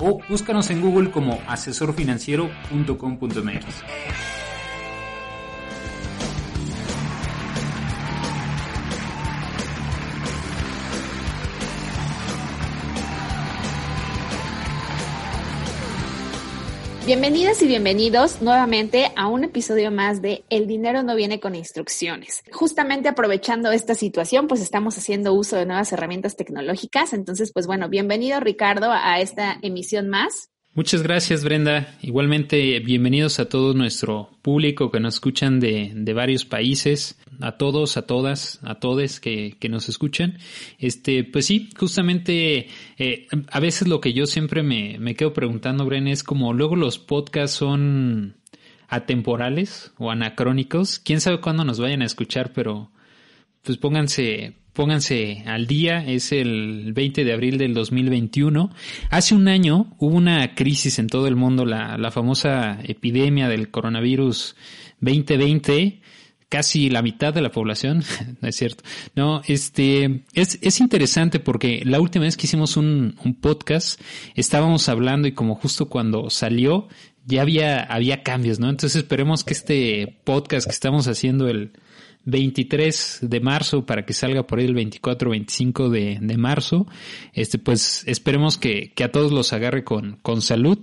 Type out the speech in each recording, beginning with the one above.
o búscanos en Google como asesorfinanciero.com.mx. Bienvenidas y bienvenidos nuevamente a un episodio más de El dinero no viene con instrucciones. Justamente aprovechando esta situación, pues estamos haciendo uso de nuevas herramientas tecnológicas. Entonces, pues bueno, bienvenido Ricardo a esta emisión más. Muchas gracias, Brenda. Igualmente, bienvenidos a todo nuestro público que nos escuchan de, de varios países, a todos, a todas, a todes que, que nos escuchan. Este, pues sí, justamente, eh, a veces lo que yo siempre me, me quedo preguntando, Brenda, es como luego los podcasts son atemporales o anacrónicos. Quién sabe cuándo nos vayan a escuchar, pero pues pónganse, pónganse al día, es el 20 de abril del 2021. Hace un año hubo una crisis en todo el mundo, la, la famosa epidemia del coronavirus 2020 casi la mitad de la población, no es cierto. No, este, es, es interesante porque la última vez que hicimos un, un, podcast, estábamos hablando y como justo cuando salió, ya había, había cambios, ¿no? Entonces esperemos que este podcast que estamos haciendo el, 23 de marzo para que salga por ahí el 24 25 de, de marzo. Este, pues esperemos que, que, a todos los agarre con, con salud.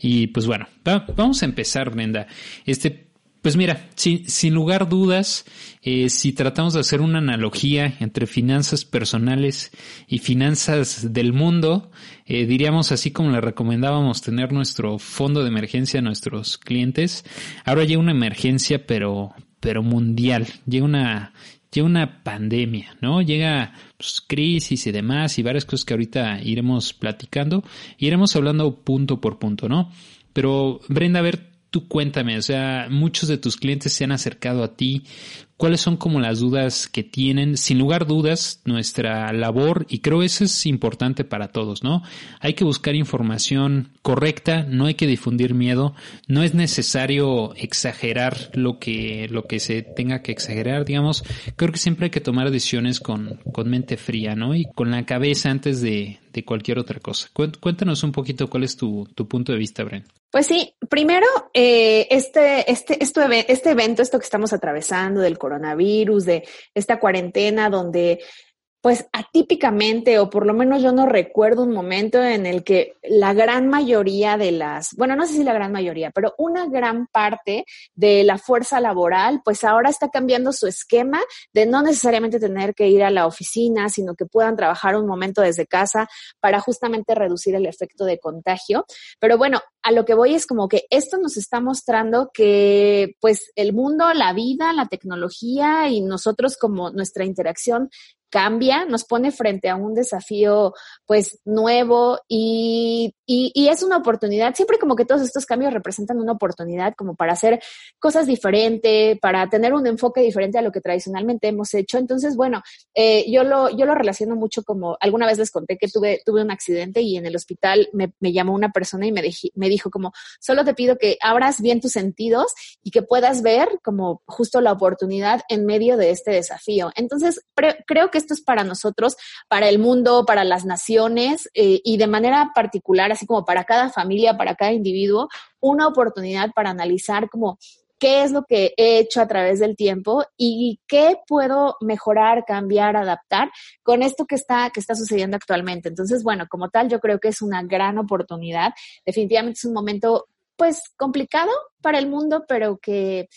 Y pues bueno, va, vamos a empezar, Brenda. Este, pues mira, sin, sin lugar dudas, eh, si tratamos de hacer una analogía entre finanzas personales y finanzas del mundo, eh, diríamos así como le recomendábamos tener nuestro fondo de emergencia a nuestros clientes. Ahora llega una emergencia, pero, pero mundial. Llega una, llega una pandemia, ¿no? Llega pues, crisis y demás y varias cosas que ahorita iremos platicando. Iremos hablando punto por punto, ¿no? Pero Brenda, a ver, tú cuéntame, o sea, muchos de tus clientes se han acercado a ti. ¿Cuáles son como las dudas que tienen? Sin lugar dudas, nuestra labor, y creo eso es importante para todos, ¿no? Hay que buscar información correcta, no hay que difundir miedo, no es necesario exagerar lo que, lo que se tenga que exagerar, digamos. Creo que siempre hay que tomar decisiones con, con mente fría, ¿no? Y con la cabeza antes de, de cualquier otra cosa. Cuéntanos un poquito cuál es tu, tu punto de vista, Bren. Pues sí, primero, eh, este, este, esto, este evento, esto que estamos atravesando del coronavirus, de esta cuarentena donde pues atípicamente, o por lo menos yo no recuerdo un momento en el que la gran mayoría de las, bueno, no sé si la gran mayoría, pero una gran parte de la fuerza laboral, pues ahora está cambiando su esquema de no necesariamente tener que ir a la oficina, sino que puedan trabajar un momento desde casa para justamente reducir el efecto de contagio. Pero bueno, a lo que voy es como que esto nos está mostrando que pues el mundo, la vida, la tecnología y nosotros como nuestra interacción cambia, nos pone frente a un desafío pues nuevo y, y, es una oportunidad, siempre como que todos estos cambios representan una oportunidad como para hacer cosas diferentes, para tener un enfoque diferente a lo que tradicionalmente hemos hecho. Entonces, bueno, eh, yo, lo, yo lo relaciono mucho como, alguna vez les conté que tuve, tuve un accidente y en el hospital me, me llamó una persona y me, dej, me dijo como, solo te pido que abras bien tus sentidos y que puedas ver como justo la oportunidad en medio de este desafío. Entonces, creo que esto es para nosotros, para el mundo, para las naciones eh, y de manera particular, así como para cada familia, para cada individuo, una oportunidad para analizar como qué es lo que he hecho a través del tiempo y qué puedo mejorar, cambiar, adaptar con esto que está, que está sucediendo actualmente. Entonces, bueno, como tal, yo creo que es una gran oportunidad. Definitivamente es un momento, pues, complicado para el mundo, pero que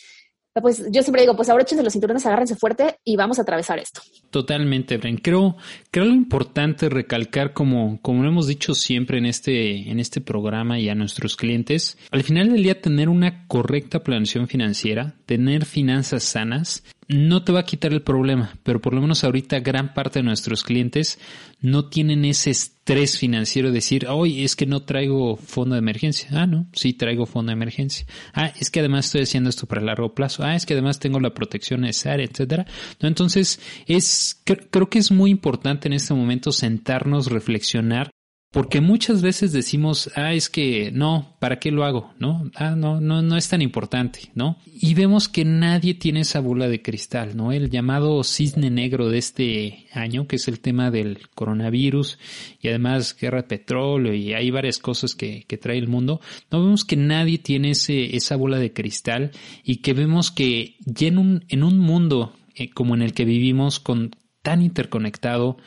pues yo siempre digo, pues ahora échense los cinturones, agárrense fuerte y vamos a atravesar esto. Totalmente, Bren. Creo, creo lo importante recalcar, como, como lo hemos dicho siempre en este, en este programa y a nuestros clientes, al final del día tener una correcta planeación financiera, tener finanzas sanas, no te va a quitar el problema, pero por lo menos ahorita gran parte de nuestros clientes no tienen ese estrés financiero de decir, hoy es que no traigo fondo de emergencia. Ah, no, sí traigo fondo de emergencia. Ah, es que además estoy haciendo esto para largo plazo. Ah, es que además tengo la protección necesaria, etcétera. ¿No? Entonces, es, creo que es muy importante en este momento sentarnos, reflexionar porque muchas veces decimos, ah, es que no, ¿para qué lo hago? No, ah, no, no, no es tan importante, ¿no? Y vemos que nadie tiene esa bola de cristal, ¿no? El llamado cisne negro de este año, que es el tema del coronavirus y además guerra de petróleo y hay varias cosas que, trae el mundo. No vemos que nadie tiene ese, esa bola de cristal y que vemos que ya en un, en un mundo eh, como en el que vivimos con tan interconectado,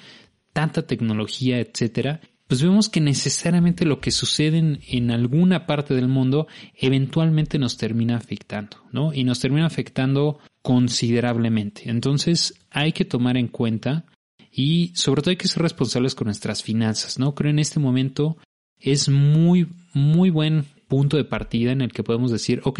tanta tecnología, etcétera, pues vemos que necesariamente lo que sucede en, alguna parte del mundo eventualmente nos termina afectando, ¿no? Y nos termina afectando considerablemente. Entonces hay que tomar en cuenta y sobre todo hay que ser responsables con nuestras finanzas, ¿no? Creo en este momento es muy, muy buen punto de partida en el que podemos decir, ok,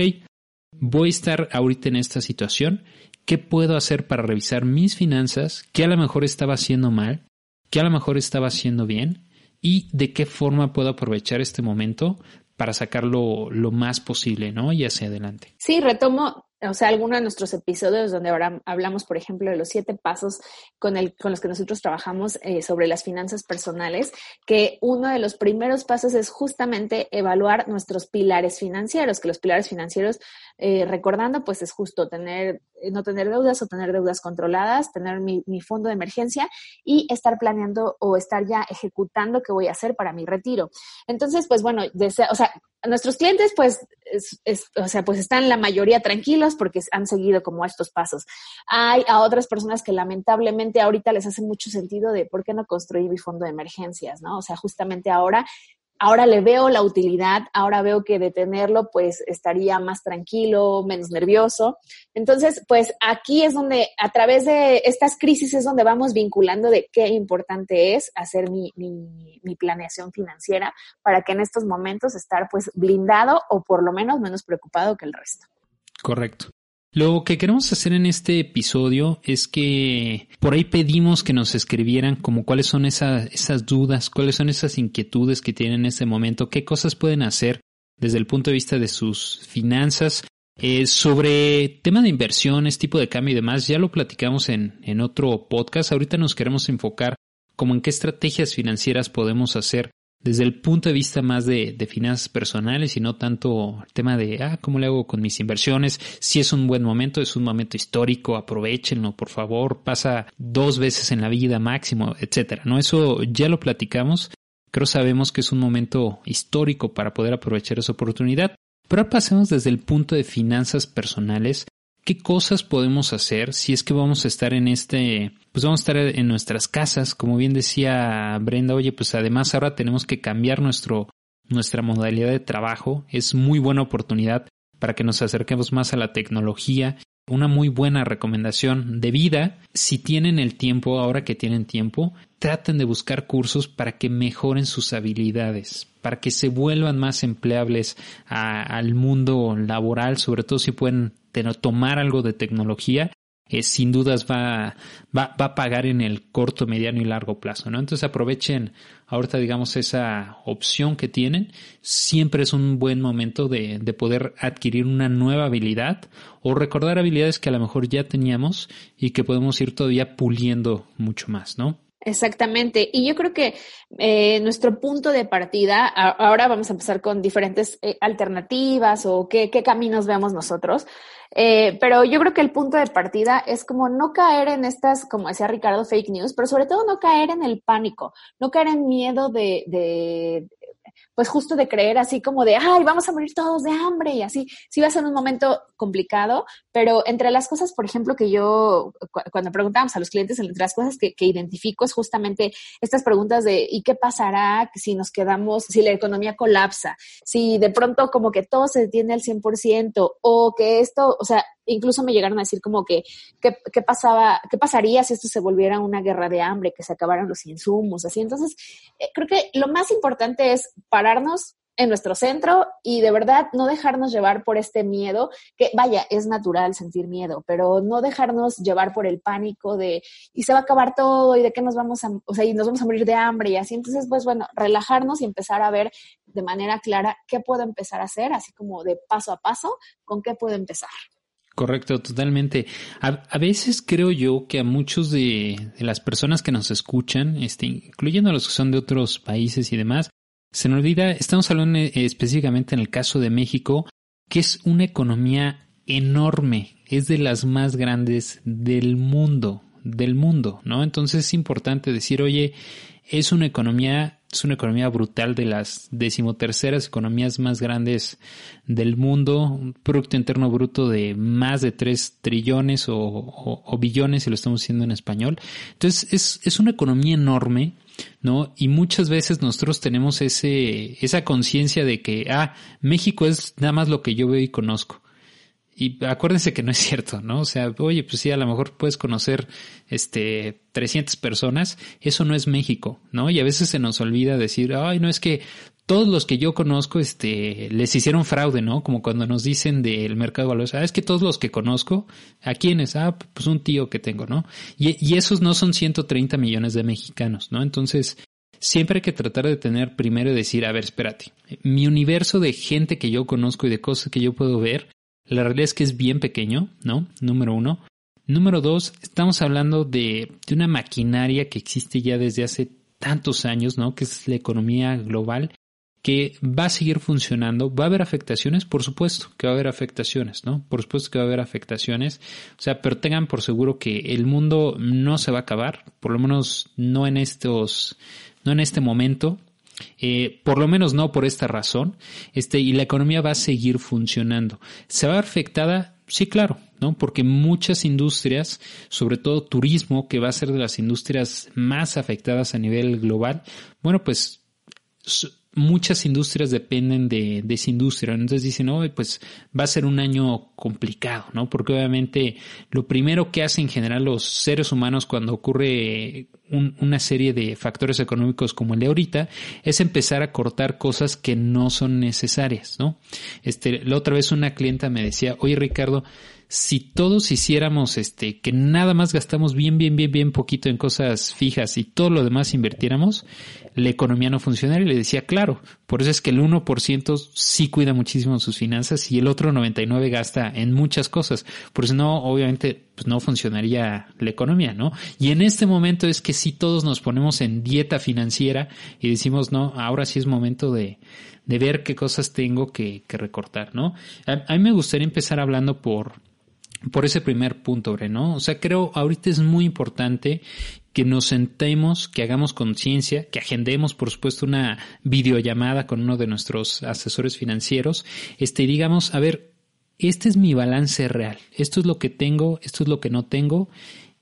voy a estar ahorita en esta situación, ¿qué puedo hacer para revisar mis finanzas? ¿Qué a lo mejor estaba haciendo mal? ¿Qué a lo mejor estaba haciendo bien? Y de qué forma puedo aprovechar este momento para sacarlo lo más posible, ¿no? Y hacia adelante. Sí, retomo o sea, alguno de nuestros episodios donde ahora hablamos, por ejemplo, de los siete pasos con, el, con los que nosotros trabajamos eh, sobre las finanzas personales, que uno de los primeros pasos es justamente evaluar nuestros pilares financieros, que los pilares financieros, eh, recordando, pues es justo tener, eh, no tener deudas o tener deudas controladas, tener mi, fondo de emergencia y estar planeando o estar ya ejecutando qué voy a hacer para mi retiro. Entonces, pues bueno, desea, o sea, nuestros clientes, pues, o sea, pues están la mayoría tranquilos porque han seguido como estos pasos. Hay a otras personas que lamentablemente ahorita les hace mucho sentido de por qué no construir mi fondo de emergencias, ¿no? O sea, justamente ahora ahora le veo la utilidad, ahora veo que detenerlo pues estaría más tranquilo, menos nervioso. Entonces, pues aquí es donde a través de estas crisis es donde vamos vinculando de qué importante es hacer mi, mi, mi planeación financiera para que en estos momentos estar pues blindado o por lo menos menos preocupado que el resto. Correcto. Lo que queremos hacer en este episodio es que por ahí pedimos que nos escribieran como cuáles son esas, esas dudas, cuáles son esas inquietudes que tienen en este momento, qué cosas pueden hacer desde el punto de vista de sus finanzas. Eh, sobre tema de inversiones, tipo de cambio y demás, ya lo platicamos en, en otro podcast. Ahorita nos queremos enfocar como en qué estrategias financieras podemos hacer desde el punto de vista más de, finanzas personales y no tanto el tema de, ah, ¿cómo le hago con mis inversiones? Si es un buen momento, es un momento histórico, aprovechenlo, por favor, pasa dos veces en la vida máximo, etcétera, ¿no? Eso ya lo platicamos. Creo sabemos que es un momento histórico para poder aprovechar esa oportunidad. Pero ahora pasemos desde el punto de finanzas personales qué cosas podemos hacer si es que vamos a estar en este, pues vamos a estar en nuestras casas, como bien decía Brenda, oye, pues además ahora tenemos que cambiar nuestro, nuestra modalidad de trabajo, es muy buena oportunidad para que nos acerquemos más a la tecnología. Una muy buena recomendación de vida, si tienen el tiempo, ahora que tienen tiempo, traten de buscar cursos para que mejoren sus habilidades, para que se vuelvan más empleables al mundo laboral, sobre todo si pueden tomar algo de tecnología, eh, sin dudas va, va, va, a pagar en el corto, mediano y largo plazo, ¿no? Entonces aprovechen ahorita, digamos, esa opción que tienen. Siempre es un buen momento de, de poder adquirir una nueva habilidad o recordar habilidades que a lo mejor ya teníamos y que podemos ir todavía puliendo mucho más, ¿no? Exactamente. Y yo creo que eh, nuestro punto de partida, ahora vamos a empezar con diferentes eh, alternativas o qué, qué, caminos vemos nosotros. Eh, pero yo creo que el punto de partida es como no caer en estas, como decía Ricardo, fake news, pero sobre todo no caer en el pánico, no caer en miedo de, de pues justo de creer así como de, ay, vamos a morir todos de hambre y así. Sí va a ser un momento complicado, pero entre las cosas, por ejemplo, que yo, cuando preguntábamos a los clientes, entre las cosas que, que identifico es justamente estas preguntas de, ¿y qué pasará si nos quedamos, si la economía colapsa? Si de pronto como que todo se detiene al 100% o que esto, o sea, incluso me llegaron a decir como que qué pasaba, qué pasaría si esto se volviera una guerra de hambre, que se acabaran los insumos, así. Entonces, eh, creo que lo más importante es pararnos en nuestro centro y de verdad no dejarnos llevar por este miedo, que vaya, es natural sentir miedo, pero no dejarnos llevar por el pánico de y se va a acabar todo y de qué nos vamos a, o sea, y nos vamos a morir de hambre y así. Entonces, pues bueno, relajarnos y empezar a ver de manera clara qué puedo empezar a hacer, así como de paso a paso, con qué puedo empezar. Correcto, totalmente. A, veces creo yo que a muchos de, de, las personas que nos escuchan, este, incluyendo a los que son de otros países y demás, se nos olvida, estamos hablando específicamente en el caso de México, que es una economía enorme, es de las más grandes del mundo, del mundo, ¿no? Entonces es importante decir, oye, es una economía, es una economía brutal de las decimoterceras economías más grandes del mundo, un Producto Interno Bruto de más de 3 trillones o, o billones, si lo estamos diciendo en español. Entonces es, es una economía enorme ¿no? Y muchas veces nosotros tenemos ese, esa conciencia de que, ah, México es nada más lo que yo veo y conozco. Y acuérdense que no es cierto, ¿no? O sea, oye, pues sí, a lo mejor puedes conocer, este, 300 personas, eso no es México, ¿no? Y a veces se nos olvida decir, ay, no es que todos los que yo conozco, este, les hicieron fraude, ¿no? Como cuando nos dicen del mercado de valores, ah, es que todos los que conozco, ¿a quiénes? Ah, pues un tío que tengo, ¿no? Y, y esos no son 130 millones de mexicanos, ¿no? Entonces, siempre hay que tratar de tener primero y decir, a ver, espérate, mi universo de gente que yo conozco y de cosas que yo puedo ver, la realidad es que es bien pequeño, ¿no? Número uno. Número dos, estamos hablando de, una maquinaria que existe ya desde hace tantos años, ¿no? Que es la economía global que va a seguir funcionando. ¿Va a haber afectaciones? Por supuesto que va a haber afectaciones, ¿no? Por supuesto que va a haber afectaciones. O sea, pero tengan por seguro que el mundo no se va a acabar, por lo menos no en estos, no en este momento. Eh, por lo menos no por esta razón, este, y la economía va a seguir funcionando. ¿Se va a afectada? Sí, claro, ¿no? Porque muchas industrias, sobre todo turismo, que va a ser de las industrias más afectadas a nivel global, bueno, pues muchas industrias dependen de, esa industria. Entonces dicen, no, pues va a ser un año complicado, ¿no? Porque obviamente lo primero que hacen en general los seres humanos cuando ocurre una serie de factores económicos como el de ahorita es empezar a cortar cosas que no son necesarias, ¿no? Este, la otra vez una clienta me decía, oye Ricardo, si todos hiciéramos este, que nada más gastamos bien, bien, bien, bien poquito en cosas fijas y todo lo demás invirtiéramos, la economía no funcionaría. Y le decía, claro, por eso es que el 1% sí cuida muchísimo sus finanzas y el otro 99% gasta en muchas cosas. Por eso no, obviamente, pues no funcionaría la economía, ¿no? Y en este momento es que si todos nos ponemos en dieta financiera y decimos, no, ahora sí es momento de, de ver qué cosas tengo que, que recortar, ¿no? A, a mí me gustaría empezar hablando por, por ese primer punto, ¿no? O sea, creo ahorita es muy importante que nos sentemos, que hagamos conciencia, que agendemos, por supuesto, una videollamada con uno de nuestros asesores financieros, este, y digamos, a ver, este es mi balance real, esto es lo que tengo, esto es lo que no tengo,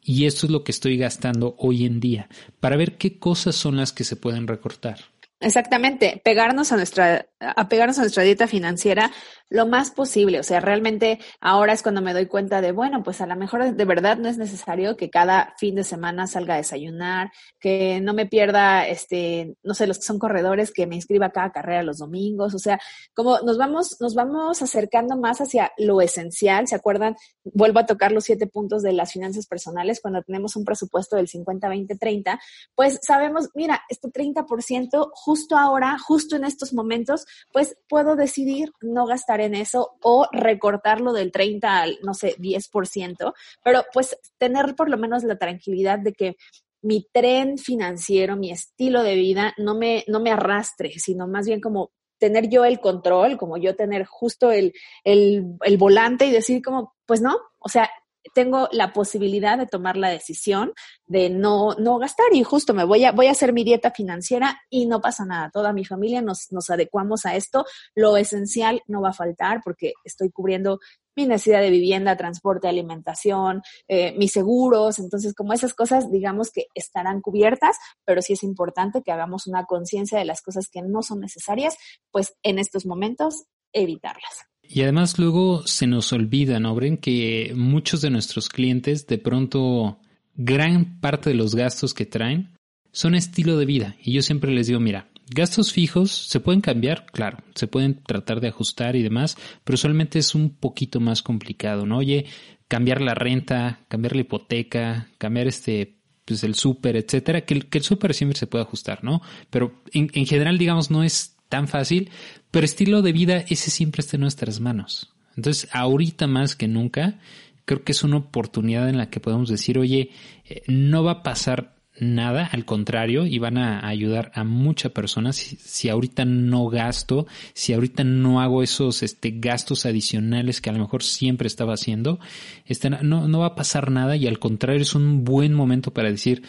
y esto es lo que estoy gastando hoy en día, para ver qué cosas son las que se pueden recortar. Exactamente, pegarnos a nuestra, pegarnos a nuestra dieta financiera lo más posible. O sea, realmente ahora es cuando me doy cuenta de, bueno, pues a lo mejor de verdad no es necesario que cada fin de semana salga a desayunar, que no me pierda, este, no sé, los que son corredores, que me inscriba a cada carrera los domingos. O sea, como nos vamos, nos vamos acercando más hacia lo esencial. ¿Se acuerdan? Vuelvo a tocar los siete puntos de las finanzas personales cuando tenemos un presupuesto del 50, 20, 30, pues sabemos, mira, este 30% justo ahora, justo en estos momentos, pues puedo decidir no gastar en eso o recortarlo del 30 al, no sé, 10%, pero pues tener por lo menos la tranquilidad de que mi tren financiero, mi estilo de vida no me, no me arrastre, sino más bien como tener yo el control, como yo tener justo el, el, el volante y decir como, pues no, o sea, tengo la posibilidad de tomar la decisión de no, no gastar y justo me voy a, voy a hacer mi dieta financiera y no pasa nada. Toda mi familia nos, nos adecuamos a esto. Lo esencial no va a faltar porque estoy cubriendo mi necesidad de vivienda, transporte, alimentación, eh, mis seguros. Entonces, como esas cosas, digamos que estarán cubiertas, pero sí es importante que hagamos una conciencia de las cosas que no son necesarias, pues en estos momentos evitarlas. Y además luego se nos olvida, ¿no, Bren? Que muchos de nuestros clientes de pronto gran parte de los gastos que traen son estilo de vida. Y yo siempre les digo, mira, Gastos fijos se pueden cambiar, claro, se pueden tratar de ajustar y demás, pero usualmente es un poquito más complicado, ¿no? Oye, cambiar la renta, cambiar la hipoteca, cambiar este, pues el súper, etcétera, que el, súper siempre se puede ajustar, ¿no? Pero en general, digamos, no es tan fácil, pero estilo de vida, ese siempre está en nuestras manos. Entonces, ahorita más que nunca, creo que es una oportunidad en la que podemos decir, oye, eh, no va a pasar nada, al contrario, y van a ayudar a muchas personas si, ahorita no gasto, si ahorita no hago esos este, gastos adicionales que a lo mejor siempre estaba haciendo, este, no, no va a pasar nada y al contrario es un buen momento para decir,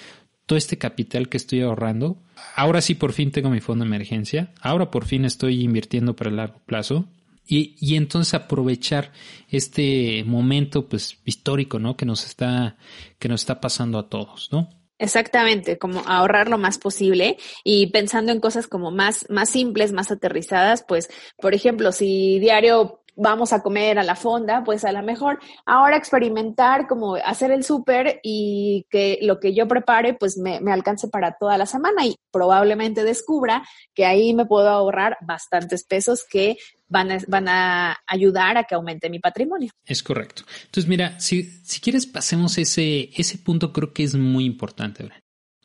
todo este capital que estoy ahorrando, ahora sí por fin tengo mi fondo de emergencia, ahora por fin estoy invirtiendo para el largo plazo, y, y, entonces aprovechar este momento pues histórico no que nos está que nos está pasando a todos no Exactamente, como ahorrar lo más posible y pensando en cosas como más, más simples, más aterrizadas, pues, por ejemplo, si diario vamos a comer a la fonda, pues a lo mejor ahora experimentar como hacer el súper y que lo que yo prepare pues me, me, alcance para toda la semana y probablemente descubra que ahí me puedo ahorrar bastantes pesos que van a, van a ayudar a que aumente mi patrimonio. Es correcto. Entonces, mira, si, si quieres pasemos ese, ese punto, creo que es muy importante.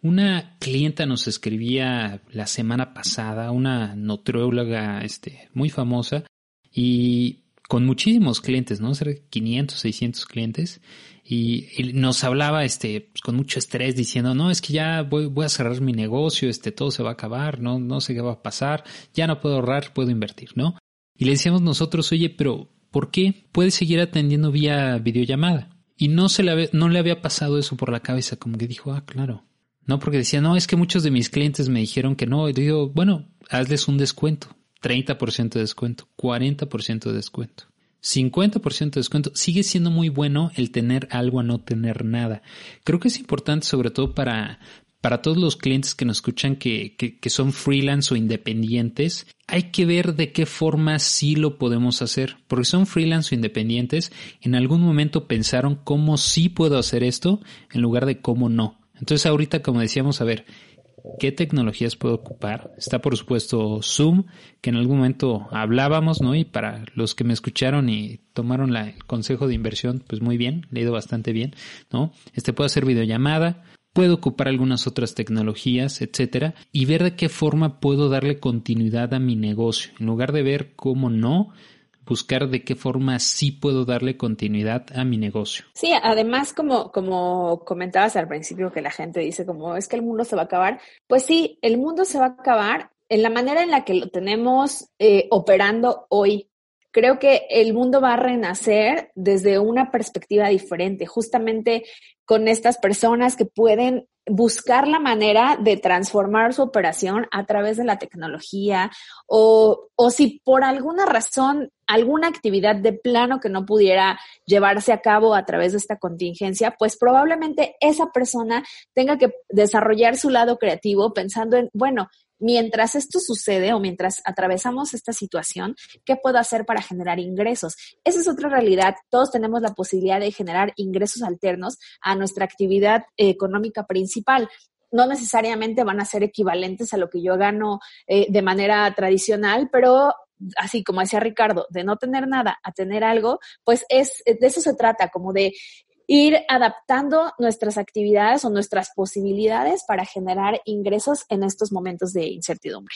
Una clienta nos escribía la semana pasada, una nutrióloga este, muy famosa, y con muchísimos clientes, ¿no? Ser 500, 600 clientes. Y, nos hablaba, este, pues, con mucho estrés diciendo, no, es que ya voy, voy, a cerrar mi negocio, este, todo se va a acabar, no, no sé qué va a pasar, ya no puedo ahorrar, puedo invertir, ¿no? Y le decíamos nosotros, oye, pero ¿por qué puedes seguir atendiendo vía videollamada? Y no se le no le había pasado eso por la cabeza, como que dijo, ah, claro. No, porque decía, no, es que muchos de mis clientes me dijeron que no. Y digo, bueno, hazles un descuento. 30% de descuento, 40% de descuento. 50% de descuento. Sigue siendo muy bueno el tener algo a no tener nada. Creo que es importante sobre todo para, para todos los clientes que nos escuchan que, que, que, son freelance o independientes, hay que ver de qué forma sí lo podemos hacer. Porque son freelance o independientes, en algún momento pensaron cómo sí puedo hacer esto en lugar de cómo no. Entonces ahorita, como decíamos, a ver, ¿Qué tecnologías puedo ocupar? Está por supuesto Zoom, que en algún momento hablábamos, ¿no? Y para los que me escucharon y tomaron la, el consejo de inversión, pues muy bien, le ido bastante bien, ¿no? Este puede hacer videollamada, puedo ocupar algunas otras tecnologías, etcétera, y ver de qué forma puedo darle continuidad a mi negocio, en lugar de ver cómo no, buscar de qué forma sí puedo darle continuidad a mi negocio. Sí, además, como, como comentabas al principio que la gente dice como es que el mundo se va a acabar, pues sí, el mundo se va a acabar en la manera en la que lo tenemos eh, operando hoy. Creo que el mundo va a renacer desde una perspectiva diferente, justamente con estas personas que pueden buscar la manera de transformar su operación a través de la tecnología o, o, si por alguna razón alguna actividad de plano que no pudiera llevarse a cabo a través de esta contingencia, pues probablemente esa persona tenga que desarrollar su lado creativo pensando en, bueno, mientras esto sucede o mientras atravesamos esta situación, ¿qué puedo hacer para generar ingresos? Esa es otra realidad. Todos tenemos la posibilidad de generar ingresos alternos a nuestra actividad económica principal no necesariamente van a ser equivalentes a lo que yo gano eh, de manera tradicional, pero así como decía Ricardo, de no tener nada a tener algo, pues es de eso se trata, como de ir adaptando nuestras actividades o nuestras posibilidades para generar ingresos en estos momentos de incertidumbre.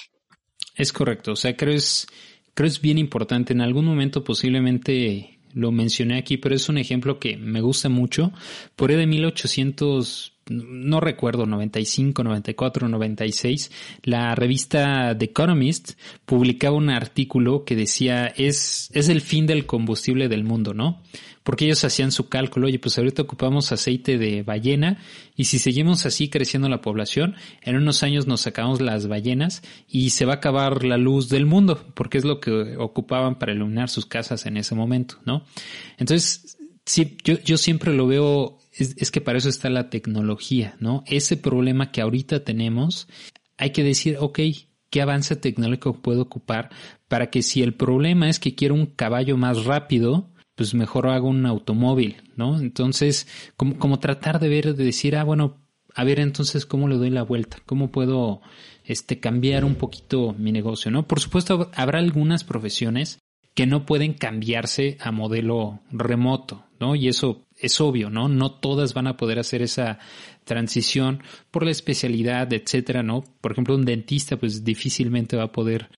Es correcto, o sea, creo es, creo es bien importante. En algún momento posiblemente lo mencioné aquí, pero es un ejemplo que me gusta mucho. Por ahí de 1800, no recuerdo, 95, 94, 96, la revista The Economist publicaba un artículo que decía es, es el fin del combustible del mundo, ¿no? Porque ellos hacían su cálculo, oye, pues ahorita ocupamos aceite de ballena y si seguimos así creciendo la población, en unos años nos sacamos las ballenas y se va a acabar la luz del mundo, porque es lo que ocupaban para iluminar sus casas en ese momento, ¿no? Entonces, sí, yo, yo siempre lo veo, es, es que para eso está la tecnología, ¿no? Ese problema que ahorita tenemos, hay que decir, ok, ¿qué avance tecnológico puedo ocupar para que si el problema es que quiero un caballo más rápido, pues mejor hago un automóvil, ¿no? Entonces, como, como tratar de ver, de decir, ah, bueno, a ver entonces cómo le doy la vuelta, cómo puedo este, cambiar un poquito mi negocio, ¿no? Por supuesto, habrá algunas profesiones que no pueden cambiarse a modelo remoto, ¿no? Y eso es obvio, ¿no? No todas van a poder hacer esa transición por la especialidad, etcétera, ¿no? Por ejemplo, un dentista, pues difícilmente va a poder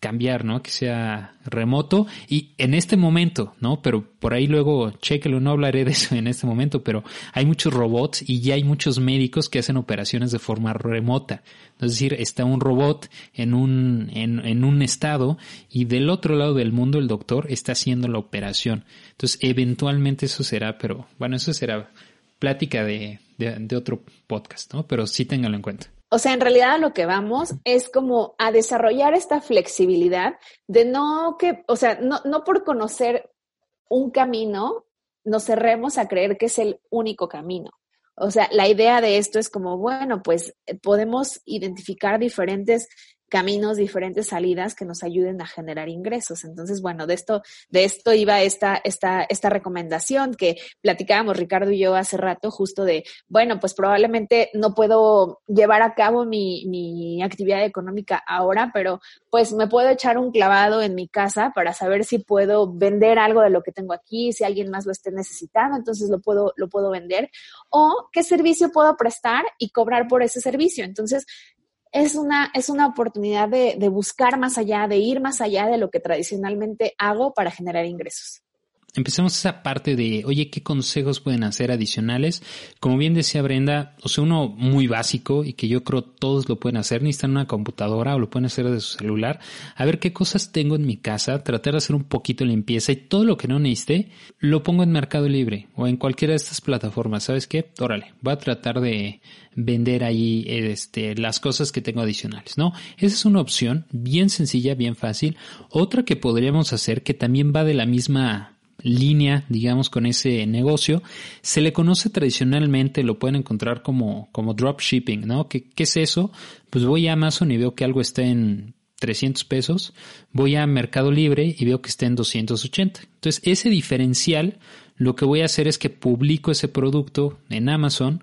cambiar, ¿no? Que sea remoto y en este momento, ¿no? Pero por ahí luego, chequelo, no hablaré de eso en este momento, pero hay muchos robots y ya hay muchos médicos que hacen operaciones de forma remota. Es decir, está un robot en un, en, en un estado y del otro lado del mundo el doctor está haciendo la operación. Entonces, eventualmente eso será, pero bueno, eso será plática de, de, de otro podcast, ¿no? Pero sí ténganlo en cuenta. O sea, en realidad a lo que vamos es como a desarrollar esta flexibilidad de no que, o sea, no, no por conocer un camino nos cerremos a creer que es el único camino. O sea, la idea de esto es como, bueno, pues podemos identificar diferentes caminos, diferentes salidas que nos ayuden a generar ingresos. Entonces, bueno, de esto, de esto iba esta, esta, esta recomendación que platicábamos Ricardo y yo hace rato, justo de, bueno, pues probablemente no puedo llevar a cabo mi, mi actividad económica ahora, pero pues me puedo echar un clavado en mi casa para saber si puedo vender algo de lo que tengo aquí, si alguien más lo esté necesitando, entonces lo puedo, lo puedo vender, o qué servicio puedo prestar y cobrar por ese servicio. Entonces, es una, es una oportunidad de, de buscar más allá, de ir más allá de lo que tradicionalmente hago para generar ingresos empecemos esa parte de, oye, ¿qué consejos pueden hacer adicionales? Como bien decía Brenda, o sea, uno muy básico y que yo creo todos lo pueden hacer, necesitan una computadora o lo pueden hacer de su celular, a ver qué cosas tengo en mi casa, tratar de hacer un poquito limpieza y todo lo que no necesite, lo pongo en Mercado Libre o en cualquiera de estas plataformas. ¿Sabes qué? Órale, voy a tratar de vender ahí este, las cosas que tengo adicionales, ¿no? Esa es una opción bien sencilla, bien fácil. Otra que podríamos hacer que también va de la misma línea, digamos, con ese negocio, se le conoce tradicionalmente, lo pueden encontrar como, como dropshipping, ¿no? ¿Qué, ¿Qué es eso? Pues voy a Amazon y veo que algo está en 300 pesos, voy a Mercado Libre y veo que está en 280. Entonces, ese diferencial, lo que voy a hacer es que publico ese producto en Amazon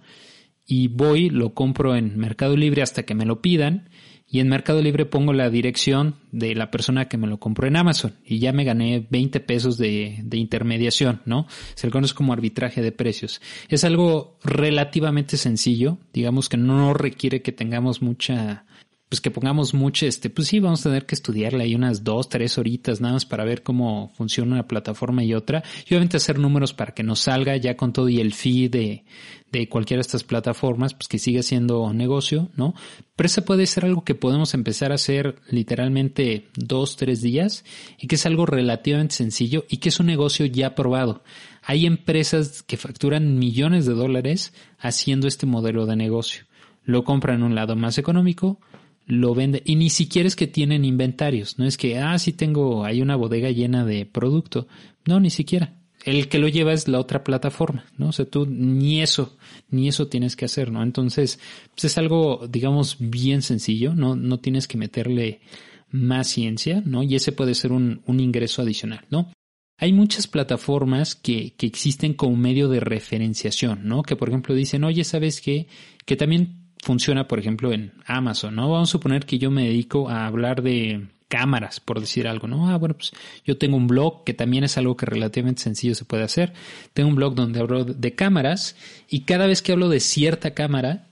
y voy, lo compro en Mercado Libre hasta que me lo pidan y en Mercado Libre pongo la dirección de la persona que me lo compró en Amazon y ya me gané 20 pesos de, de, intermediación, ¿no? Se le conoce como arbitraje de precios. Es algo relativamente sencillo, digamos que no requiere que tengamos mucha pues que pongamos mucho, este, pues sí, vamos a tener que estudiarle ahí unas dos, tres horitas nada más para ver cómo funciona una plataforma y otra. Y obviamente hacer números para que nos salga ya con todo y el fee de, de cualquiera de estas plataformas, pues que siga siendo negocio, ¿no? Pero eso puede ser algo que podemos empezar a hacer literalmente dos, tres días y que es algo relativamente sencillo y que es un negocio ya probado. Hay empresas que facturan millones de dólares haciendo este modelo de negocio. Lo compran en un lado más económico, lo vende y ni siquiera es que tienen inventarios, no es que, ah, sí tengo, hay una bodega llena de producto, no, ni siquiera. El que lo lleva es la otra plataforma, ¿no? O sea, tú ni eso, ni eso tienes que hacer, ¿no? Entonces, pues es algo, digamos, bien sencillo, no, no tienes que meterle más ciencia, ¿no? Y ese puede ser un, un ingreso adicional, ¿no? Hay muchas plataformas que, que existen como medio de referenciación, ¿no? Que por ejemplo dicen, oye, ¿sabes qué? Que también funciona, por ejemplo, en Amazon, ¿no? Vamos a suponer que yo me dedico a hablar de cámaras, por decir algo, ¿no? Ah, bueno, pues yo tengo un blog que también es algo que relativamente sencillo se puede hacer. Tengo un blog donde hablo de cámaras y cada vez que hablo de cierta cámara,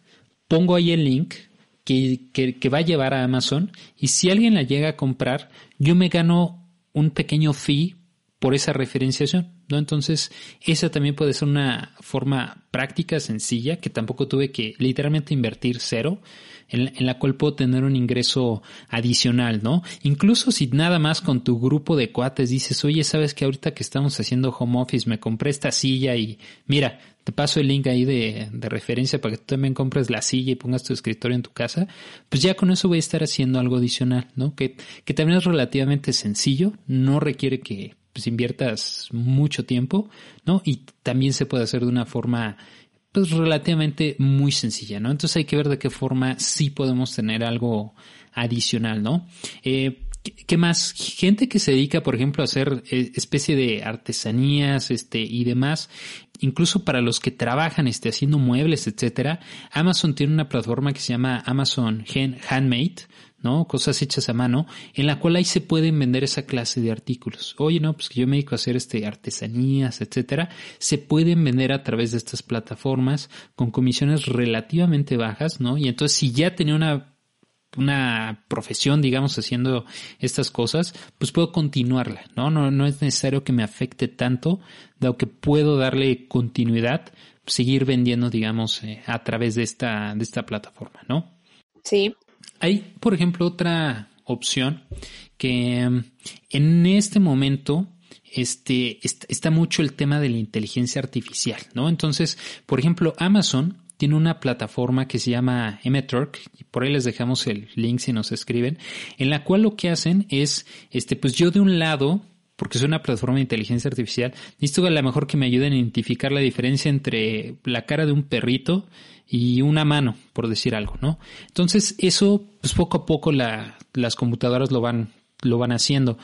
pongo ahí el link que, que, que va a llevar a Amazon y si alguien la llega a comprar, yo me gano un pequeño fee por esa referenciación, ¿no? Entonces, esa también puede ser una forma práctica, sencilla, que tampoco tuve que literalmente invertir cero, en, la cual puedo tener un ingreso adicional, ¿no? Incluso si nada más con tu grupo de cuates dices, oye, sabes que ahorita que estamos haciendo home office me compré esta silla y mira, te paso el link ahí de, de referencia para que tú también compres la silla y pongas tu escritorio en tu casa, pues ya con eso voy a estar haciendo algo adicional, ¿no? Que, que también es relativamente sencillo, no requiere que pues inviertas mucho tiempo, ¿no? Y también se puede hacer de una forma pues relativamente muy sencilla, ¿no? Entonces hay que ver de qué forma sí podemos tener algo adicional, ¿no? Eh, ¿Qué más? Gente que se dedica, por ejemplo, a hacer eh, especie de artesanías, este, y demás. Incluso para los que trabajan, este, haciendo muebles, etcétera. Amazon tiene una plataforma que se llama Amazon Handmade, ¿no? Cosas hechas a mano, en la cual ahí se pueden vender esa clase de artículos. Oye, no, pues que yo me dedico a hacer este, artesanías, etcétera. Se pueden vender a través de estas plataformas con comisiones relativamente bajas, ¿no? Y entonces, si ya tenía una una profesión, digamos, haciendo estas cosas, pues puedo continuarla, ¿no? No, no es necesario que me afecte tanto, dado que puedo darle continuidad, seguir vendiendo, digamos, eh, a través de esta, de esta plataforma, ¿no? Sí. Hay, por ejemplo, otra opción que mm, en este momento este, está mucho el tema de la inteligencia artificial, ¿no? Entonces, por ejemplo, Amazon tiene una plataforma que se llama Emeturk, y por ahí les dejamos el link si nos escriben, en la cual lo que hacen es, este, pues yo de un lado, porque es una plataforma de inteligencia artificial, necesito a lo mejor que me ayuden a identificar la diferencia entre la cara de un perrito y una mano, por decir algo, ¿no? Entonces, eso, pues poco a poco la, las computadoras lo van, lo van haciendo.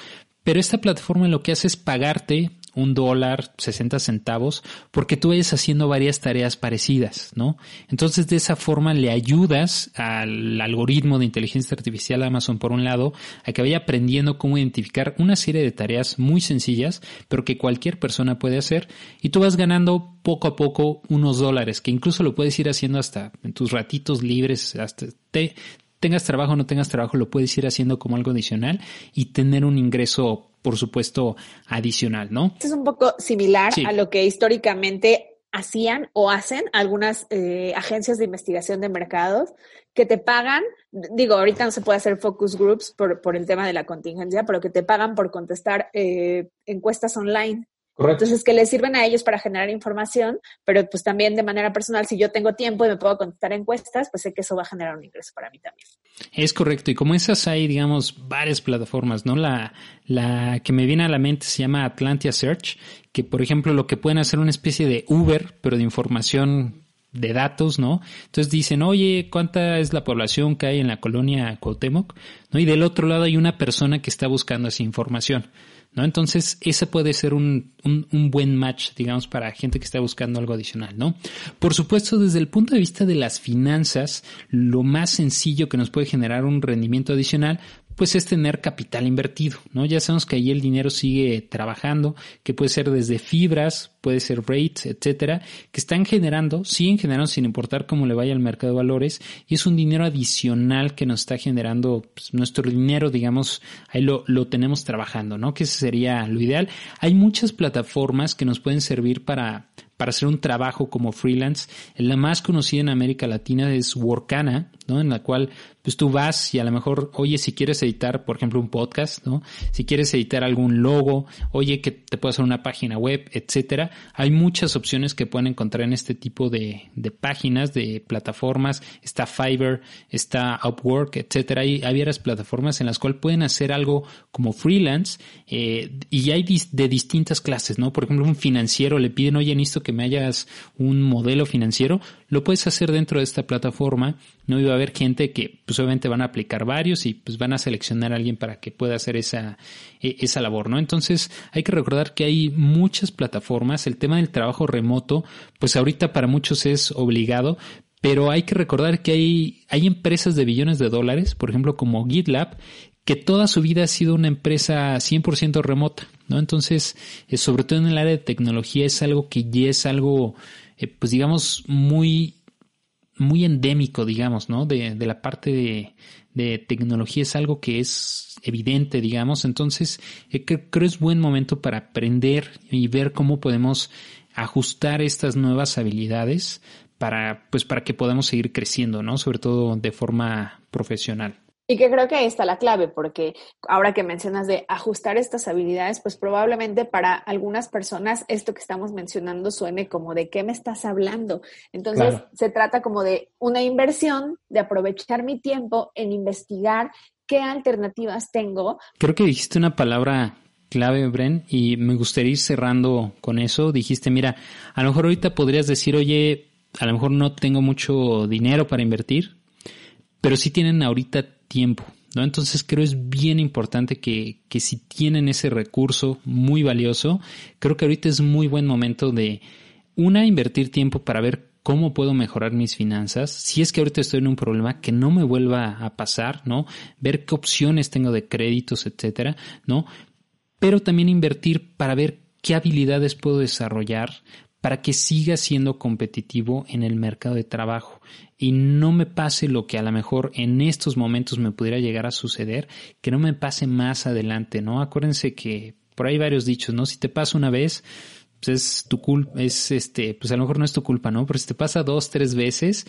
Pero esta plataforma lo que hace es pagarte un dólar, 60 centavos, porque tú vayas haciendo varias tareas parecidas, ¿no? Entonces, de esa forma le ayudas al algoritmo de inteligencia artificial Amazon, por un lado, a que vaya aprendiendo cómo identificar una serie de tareas muy sencillas, pero que cualquier persona puede hacer, y tú vas ganando poco a poco unos dólares, que incluso lo puedes ir haciendo hasta en tus ratitos libres, hasta te, tengas trabajo o no tengas trabajo, lo puedes ir haciendo como algo adicional y tener un ingreso por supuesto, adicional, ¿no? Es un poco similar a lo que históricamente hacían o hacen algunas eh, agencias de investigación de mercados que te pagan, digo, ahorita no se puede hacer focus groups por, por el tema de la contingencia, pero que te pagan por contestar eh, encuestas online. Entonces, que les sirven a ellos para generar información, pero pues también de manera personal, si yo tengo tiempo y me puedo contestar encuestas, pues sé que eso va a generar un ingreso para mí también. Es correcto. Y como esas hay, digamos, varias plataformas, ¿no? La, la que me viene a la mente se llama Atlantia Search, que por ejemplo lo que pueden hacer una especie de Uber, pero de información de datos, ¿no? Entonces dicen, oye, ¿cuánta es la población que hay en la colonia Cuauhtémoc? ¿No? Y del otro lado hay una persona que está buscando esa información. ¿No? Entonces, ese puede ser un, un, un, buen match, digamos, para gente que está buscando algo adicional, ¿no? Por supuesto, desde el punto de vista de las finanzas, lo más sencillo que nos puede generar un rendimiento adicional, pues es tener capital invertido, ¿no? Ya sabemos que ahí el dinero sigue trabajando, que puede ser desde fibras, puede ser rates, etcétera, que están generando, siguen generando sin importar cómo le vaya al mercado de valores, y es un dinero adicional que nos está generando pues, nuestro dinero, digamos, ahí lo, lo tenemos trabajando, ¿no? Que ese sería lo ideal. Hay muchas plataformas que nos pueden servir para, para hacer un trabajo como freelance. La más conocida en América Latina es Workana, ¿no? En la cual pues tú vas y a lo mejor, oye, si quieres editar, por ejemplo, un podcast, ¿no? Si quieres editar algún logo, oye, que te puedo hacer una página web, etcétera. Hay muchas opciones que pueden encontrar en este tipo de, de páginas, de plataformas. Está Fiverr, está Upwork, etcétera. Hay, varias plataformas en las cuales pueden hacer algo como freelance eh, y hay de distintas clases, ¿no? Por ejemplo, un financiero le piden, oye, necesito que me hayas un modelo financiero, lo puedes hacer dentro de esta plataforma. No iba a haber gente que pues obviamente van a aplicar varios y pues van a seleccionar a alguien para que pueda hacer esa, e, esa labor, ¿no? Entonces hay que recordar que hay muchas plataformas. El tema del trabajo remoto, pues ahorita para muchos es obligado, pero hay que recordar que hay, hay empresas de billones de dólares, por ejemplo como GitLab, que toda su vida ha sido una empresa 100% remota, ¿no? Entonces, eh, sobre todo en el área de tecnología es algo que ya es algo, eh, pues digamos, muy, muy endémico, digamos, ¿no? De, de la parte de, de, tecnología es algo que es evidente, digamos. Entonces, eh, creo, creo es buen momento para aprender y ver cómo podemos ajustar estas nuevas habilidades para, pues, para que podamos seguir creciendo, ¿no? Sobre todo de forma profesional. Y que creo que ahí está la clave, porque ahora que mencionas de ajustar estas habilidades, pues probablemente para algunas personas esto que estamos mencionando suene como de qué me estás hablando. Entonces se trata como de una inversión, de aprovechar mi tiempo en investigar qué alternativas tengo. Creo que dijiste una palabra clave, Bren, y me gustaría ir cerrando con eso. Dijiste, mira, a lo mejor ahorita podrías decir, oye, a lo mejor no tengo mucho dinero para invertir, pero sí tienen ahorita tiempo, ¿no? Entonces creo es bien importante que, que si tienen ese recurso muy valioso, creo que ahorita es muy buen momento de, una, invertir tiempo para ver cómo puedo mejorar mis finanzas, si es que ahorita estoy en un problema que no me vuelva a pasar, ¿no? Ver qué opciones tengo de créditos, etcétera, ¿no? Pero también invertir para ver qué habilidades puedo desarrollar para que siga siendo competitivo en el mercado de trabajo y no me pase lo que a lo mejor en estos momentos me pudiera llegar a suceder, que no me pase más adelante, ¿no? Acuérdense que por ahí varios dichos, ¿no? Si te pasa una vez, pues es tu culpa, es este, pues a lo mejor no es tu culpa, ¿no? Pero si te pasa dos, tres veces,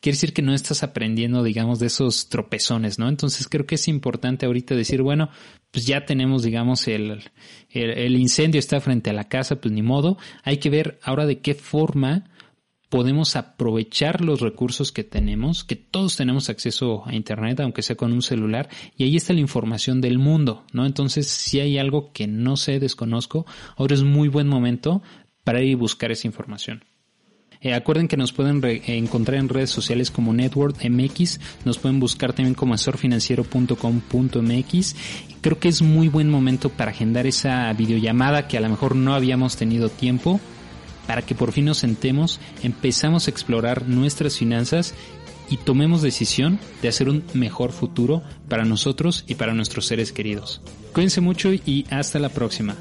quiere decir que no estás aprendiendo, digamos, de esos tropezones, ¿no? Entonces creo que es importante ahorita decir, bueno, pues ya tenemos, digamos, el, el, el incendio está frente a la casa, pues ni modo, hay que ver ahora de qué forma podemos aprovechar los recursos que tenemos, que todos tenemos acceso a Internet, aunque sea con un celular, y ahí está la información del mundo, ¿no? Entonces, si hay algo que no sé, desconozco, ahora es muy buen momento para ir a buscar esa información. Eh, acuerden que nos pueden encontrar en redes sociales como Network MX, nos pueden buscar también como asorfinanciero.com.mx. Creo que es muy buen momento para agendar esa videollamada que a lo mejor no habíamos tenido tiempo para que por fin nos sentemos, empezamos a explorar nuestras finanzas y tomemos decisión de hacer un mejor futuro para nosotros y para nuestros seres queridos. Cuídense mucho y hasta la próxima.